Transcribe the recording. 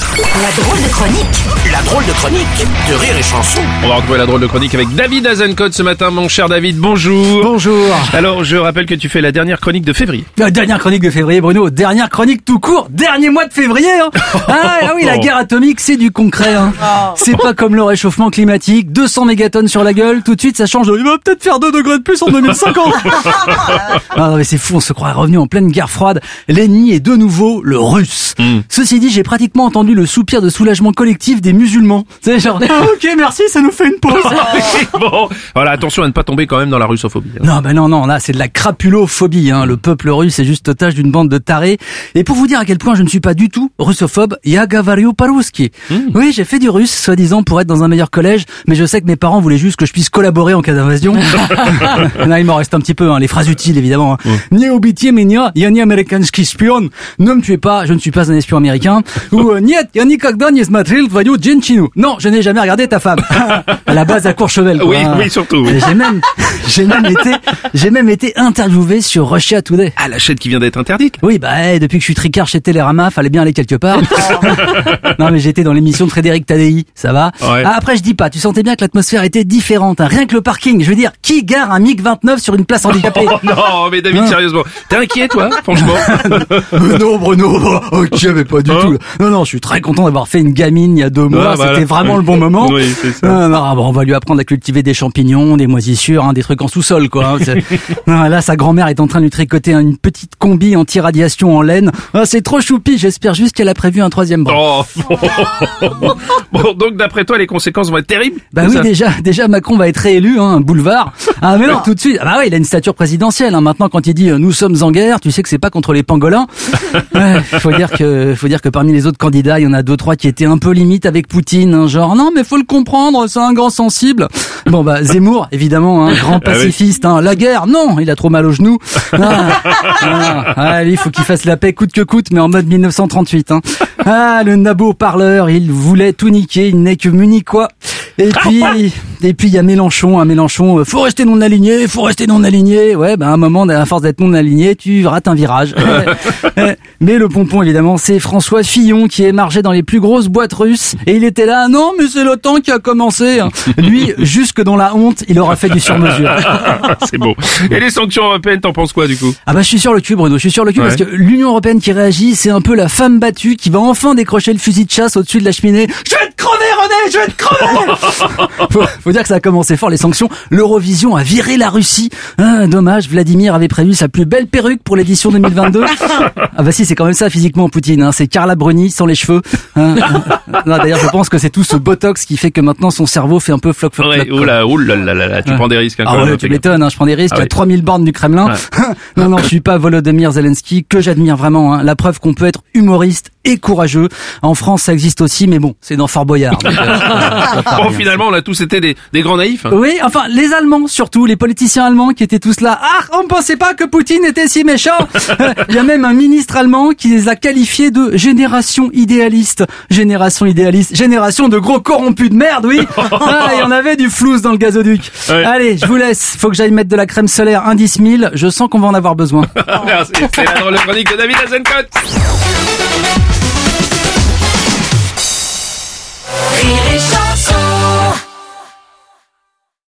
La drôle de chronique La drôle de chronique de Rire et Chanson. On va retrouver la drôle de chronique avec David Azencott ce matin, mon cher David. Bonjour. Bonjour. Alors, je rappelle que tu fais la dernière chronique de février. La dernière chronique de février, Bruno. Dernière chronique tout court. Dernier mois de février. Hein. Ah, ah oui, la guerre atomique, c'est du concret. Hein. C'est pas comme le réchauffement climatique. 200 mégatonnes sur la gueule. Tout de suite, ça change. Il va peut-être faire 2 degrés de plus en 2050. ah non, mais c'est fou. On se croit revenu en pleine guerre froide. L'ennemi est de nouveau le russe. Ceci dit, j'ai pratiquement entendu le soupir de soulagement collectif des musulmans. C'est genre, ah, ok, merci, ça nous fait une pause. bon, voilà, attention à ne pas tomber quand même dans la russophobie. hein. Non, ben non, non, là, c'est de la crapulophobie. Hein. Le peuple russe est juste otage d'une bande de tarés. Et pour vous dire à quel point je ne suis pas du tout russophobe, ya gavario paruski. Oui, j'ai fait du russe, soi-disant, pour être dans un meilleur collège, mais je sais que mes parents voulaient juste que je puisse collaborer en cas d'invasion. là, il m'en reste un petit peu, hein. les phrases utiles, évidemment. Hein. Ya ni américainski spion. Ne me tuez pas, je ne suis pas un espion américain. Ou, euh, niet, ya никогда не смотрел твою женщину. Non, je n'ai jamais regardé ta femme. à la base à Courchevel. quoi, Oui, hein. oui, surtout. oui. Et J'ai même, j'ai même été, j'ai même été interviewé sur Russia Today. Ah, la chaîne qui vient d'être interdite. Oui, bah, eh, depuis que je suis tricard chez Télérama, fallait bien aller quelque part. non, mais j'étais dans l'émission de Frédéric Tadei, ça va. Ouais. Ah, après, je dis pas, tu sentais bien que l'atmosphère était différente. hein. Rien que le parking, je veux dire, qui gare un MiG-29 sur une place handicapée Oh non, mais David, Non. sérieusement, t'es inquiet, toi, franchement Euh, Non, Bruno, ok, mais pas du Hein tout. là. Non, non, je suis très content d'avoir fait une gamine il y a deux mois. Ah, voilà. C'était vraiment le bon moment. Oui, c'est ça. Non, non, bon, on va lui apprendre à cultiver des champignons, des moisissures, hein, des trucs en sous-sol, quoi. hein. Non, là, sa grand-mère est en train de lui tricoter une petite combi anti-radiation en laine. Ah, c'est trop choupi. J'espère juste qu'elle a prévu un troisième bras. Oh, bon. Bon, donc d'après toi, les conséquences vont être terribles Bah oui, ça déjà, déjà Macron va être réélu, hein, un boulevard. Ah mais non, tout de suite. Ah bah oui, il a une stature présidentielle. Hein. Maintenant, quand il dit euh, nous sommes en guerre, tu sais que c'est pas contre les pangolins. Ouais, faut dire que, faut dire que parmi les autres candidats, il y en a deux trois qui étaient un peu limite avec Poutine, hein, genre non mais faut le comprendre, c'est un grand sensible. Bon bah Zemmour, évidemment, un grand Ah pacifiste. Hein. La guerre, non, il a trop mal au genou. Ah, ah, ah, lui, il faut qu'il fasse la paix coûte que coûte, mais en mode 1938. Hein. Ah, le nabo parleur, il voulait tout niquer, il n'est que munichois. Et puis, et puis il y a Mélenchon, un Mélenchon, euh, faut rester non aligné, faut rester non aligné. Ouais, ben à un moment, à force d'être non aligné, tu rates un virage. Mais le pompon, évidemment, c'est François Fillon qui émargeait dans les plus grosses boîtes russes. Et il était là, non, mais c'est l'OTAN qui a commencé. hein. Lui, jusque dans la honte, il aura fait du sur-mesure. C'est beau. Et les sanctions européennes, t'en penses quoi, du coup? Ah bah je suis sur le cul Bruno, je suis sur le cul Ouais. parce que l'Union Européenne qui réagit, c'est un peu la femme battue qui va enfin décrocher le fusil de chasse au-dessus de la cheminée. Je crever René, je vais te crever faut, faut dire que ça a commencé fort les sanctions. L'Eurovision a viré la Russie. Ah, dommage, Vladimir avait prévu sa plus belle perruque pour l'édition 2022. ah bah si, c'est quand même ça physiquement Poutine, hein. c'est Carla Bruni sans les cheveux. Hein. Non, D'ailleurs, je pense que c'est tout ce botox qui fait que maintenant son cerveau fait un peu floc floc Ouais, floc. quoi. oula, oula, là, là, là, tu Ouais. prends des risques, hein, Ah ouais, tu m'étonnes, hein, je prends des risques Ah ouais. 3000 bornes du Kremlin. non, non, je suis pas Volodymyr Zelensky, que j'admire vraiment. hein. La preuve qu'on peut être humoriste et courageux. En France, ça existe aussi, mais bon, c'est dans Fort Boyard. donc, euh, Bon, finalement, on a tous été des, des grands naïfs. hein. Oui, enfin, les Allemands surtout, les politiciens allemands qui étaient tous là. Ah, on pensait pas que Poutine était si méchant. Il y a même un ministre allemand qui les a qualifiés de génération idéaliste. Génération idéaliste. Génération de gros corrompus de merde, oui. Ah, il y en avait du flouze dans le gazoduc. Ouais. Allez, je vous laisse. Faut que j'aille mettre de la crème solaire indice 1000. Je sens qu'on va en avoir besoin. Merci. C'est la drôle de chronique de David Azencott.